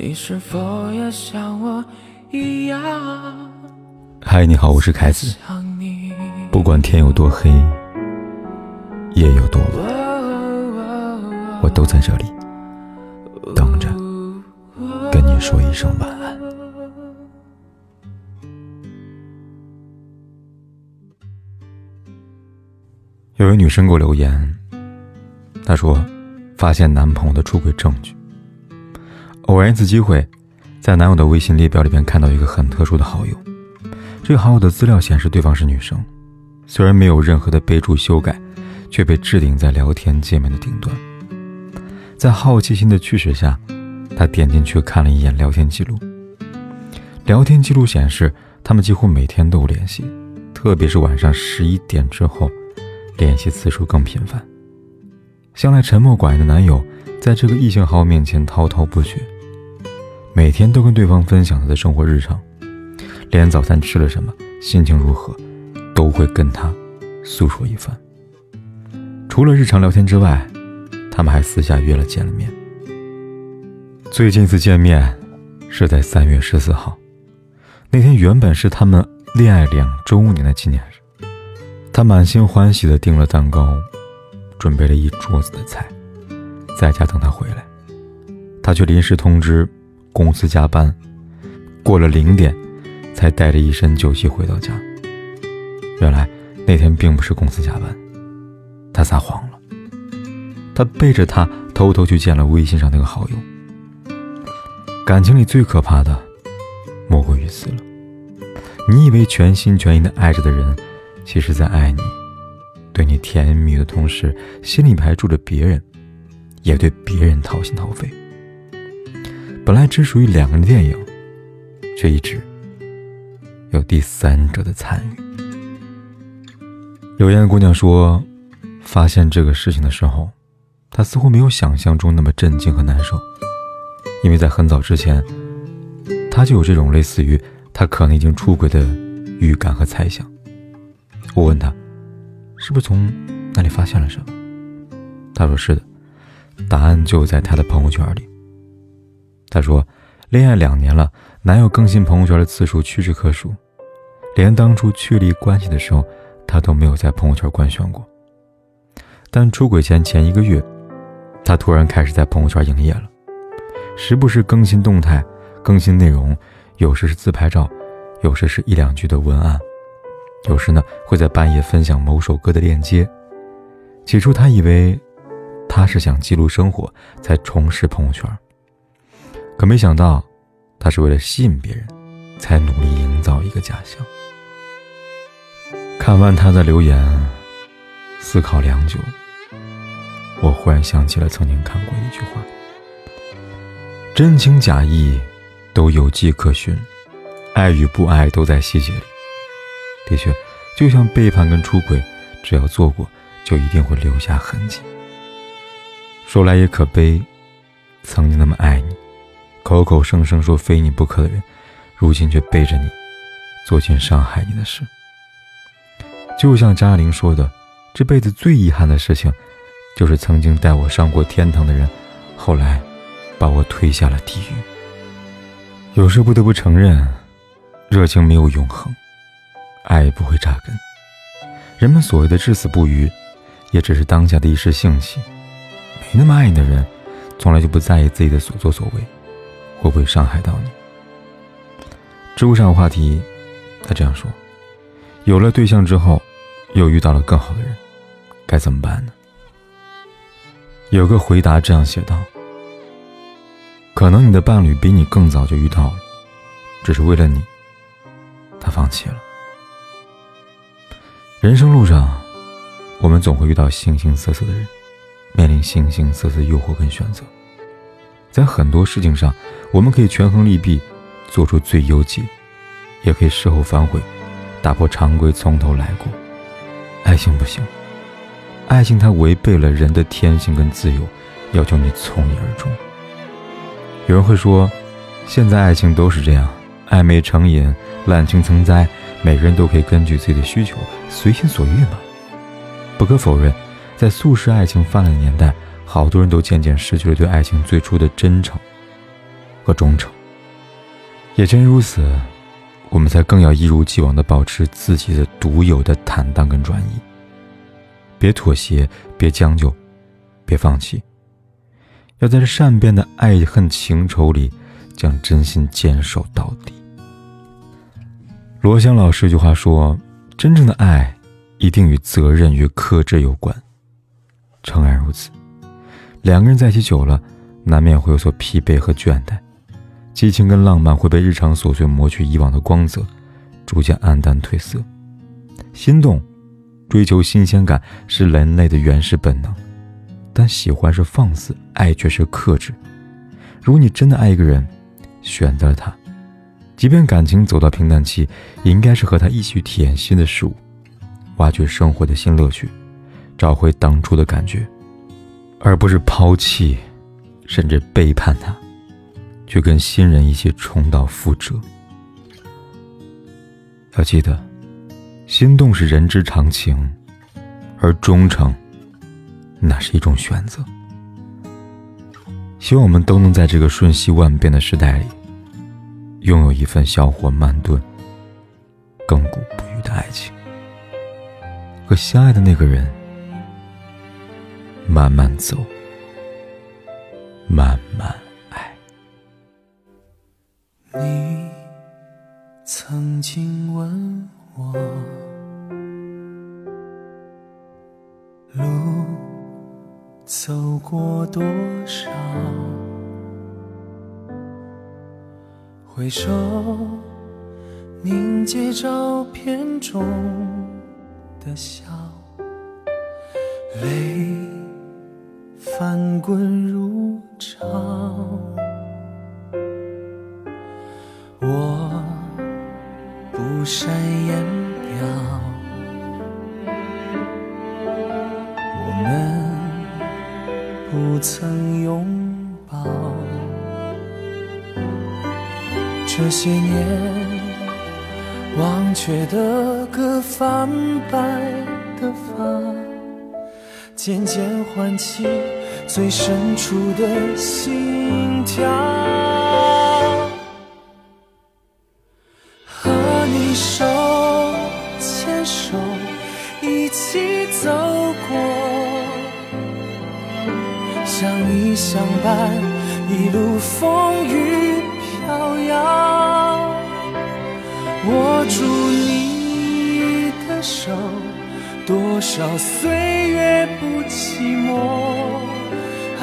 你是否也像我一样？嗨，你好，我是凯子。不管天有多黑，夜有多晚，我都在这里等着跟你说一声晚安。有位女生给我留言，她说发现男朋友的出轨证据。偶然一次机会，在男友的微信列表里边看到一个很特殊的好友。这个好友的资料显示对方是女生，虽然没有任何的备注修改，却被置顶在聊天界面的顶端。在好奇心的驱使下，他点进去看了一眼聊天记录。聊天记录显示，他们几乎每天都有联系，特别是晚上十一点之后，联系次数更频繁。向来沉默寡言的男友，在这个异性好友面前滔滔不绝。每天都跟对方分享他的生活日常，连早餐吃了什么、心情如何，都会跟他诉说一番。除了日常聊天之外，他们还私下约了见了面。最近一次见面是在三月十四号，那天原本是他们恋爱两周年的纪念日，他满心欢喜地订了蛋糕，准备了一桌子的菜，在家等他回来，他却临时通知。公司加班，过了零点，才带着一身酒气回到家。原来那天并不是公司加班，他撒谎了。他背着他偷偷去见了微信上那个好友。感情里最可怕的，莫过于此了。你以为全心全意的爱着的人，其实在爱你，对你甜言蜜语的同时，心里还住着别人，也对别人掏心掏肺。本来只属于两个人的电影，却一直有第三者的参与。留言的姑娘说：“发现这个事情的时候，她似乎没有想象中那么震惊和难受，因为在很早之前，她就有这种类似于他可能已经出轨的预感和猜想。”我问她：“是不是从那里发现了什么？”她说：“是的，答案就在她的朋友圈里。”她说：“恋爱两年了，男友更新朋友圈的次数屈指可数，连当初确立关系的时候，她都没有在朋友圈官宣过。但出轨前前一个月，她突然开始在朋友圈营业了，时不时更新动态，更新内容，有时是自拍照，有时是一两句的文案，有时呢会在半夜分享某首歌的链接。起初她以为，他是想记录生活，才重拾朋友圈。”可没想到，他是为了吸引别人，才努力营造一个假象。看完他的留言，思考良久，我忽然想起了曾经看过一句话：“真情假意都有迹可循，爱与不爱都在细节里。”的确，就像背叛跟出轨，只要做过，就一定会留下痕迹。说来也可悲，曾经那么爱你。口口声声说非你不可的人，如今却背着你做尽伤害你的事。就像张爱玲说的：“这辈子最遗憾的事情，就是曾经带我上过天堂的人，后来把我推下了地狱。”有时不得不承认，热情没有永恒，爱也不会扎根。人们所谓的至死不渝，也只是当下的一时兴起。没那么爱你的人，从来就不在意自己的所作所为。会不会伤害到你？知乎上有话题，他这样说：有了对象之后，又遇到了更好的人，该怎么办呢？有个回答这样写道：可能你的伴侣比你更早就遇到了，只是为了你，他放弃了。人生路上，我们总会遇到形形色色的人，面临形形色色诱惑跟选择。在很多事情上，我们可以权衡利弊，做出最优解，也可以事后反悔，打破常规，从头来过。爱情不行，爱情它违背了人的天性跟自由，要求你从一而终。有人会说，现在爱情都是这样，暧昧成瘾，滥情成灾，每个人都可以根据自己的需求随心所欲嘛。不可否认，在速食爱情泛滥的年代。好多人都渐渐失去了对爱情最初的真诚和忠诚。也正如此，我们才更要一如既往的保持自己的独有的坦荡跟专一。别妥协，别将就，别放弃。要在这善变的爱恨情仇里，将真心坚守到底。罗翔老师一句话说：“真正的爱，一定与责任与克制有关。”诚然如此，两个人在一起久了，难免会有所疲惫和倦怠，激情跟浪漫会被日常琐碎磨去以往的光泽，逐渐黯淡褪色。心动，追求新鲜感是人类的原始本能，但喜欢是放肆，爱却是克制。如果你真的爱一个人，选择了他。即便感情走到平淡期，也应该是和他一起体验新的事物，挖掘生活的新乐趣，找回当初的感觉，而不是抛弃，甚至背叛他，去跟新人一起重蹈覆辙。要记得，心动是人之常情，而忠诚，那是一种选择。希望我们都能在这个瞬息万变的时代里。拥有一份小火慢炖、亘古不渝的爱情，和相爱的那个人慢慢走，慢慢爱。你曾经问我，路走过多少？回首凝结照片中的笑，泪翻滚如潮。我不善言表，我们不曾拥抱。这些年，忘却的歌，泛白的发，渐渐唤起最深处的心跳。和你手牵手，一起走过，相依相伴，一路风雨。飘摇，握住你的手，多少岁月不寂寞，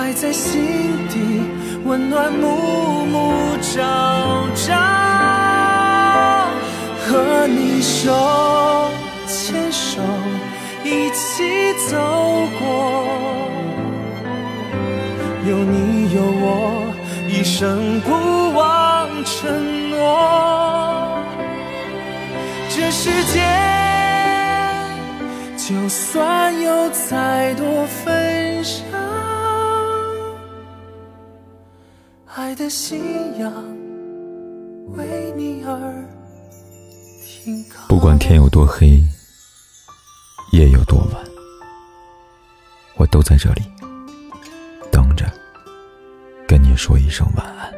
爱在心底温暖，暮暮朝朝。和你手牵手，一起走过，有你有我，一生不忘。承诺，这世界就算有再多纷扰，爱的信仰为你而停靠。不管天有多黑，夜有多晚，我都在这里等着，跟你说一声晚安。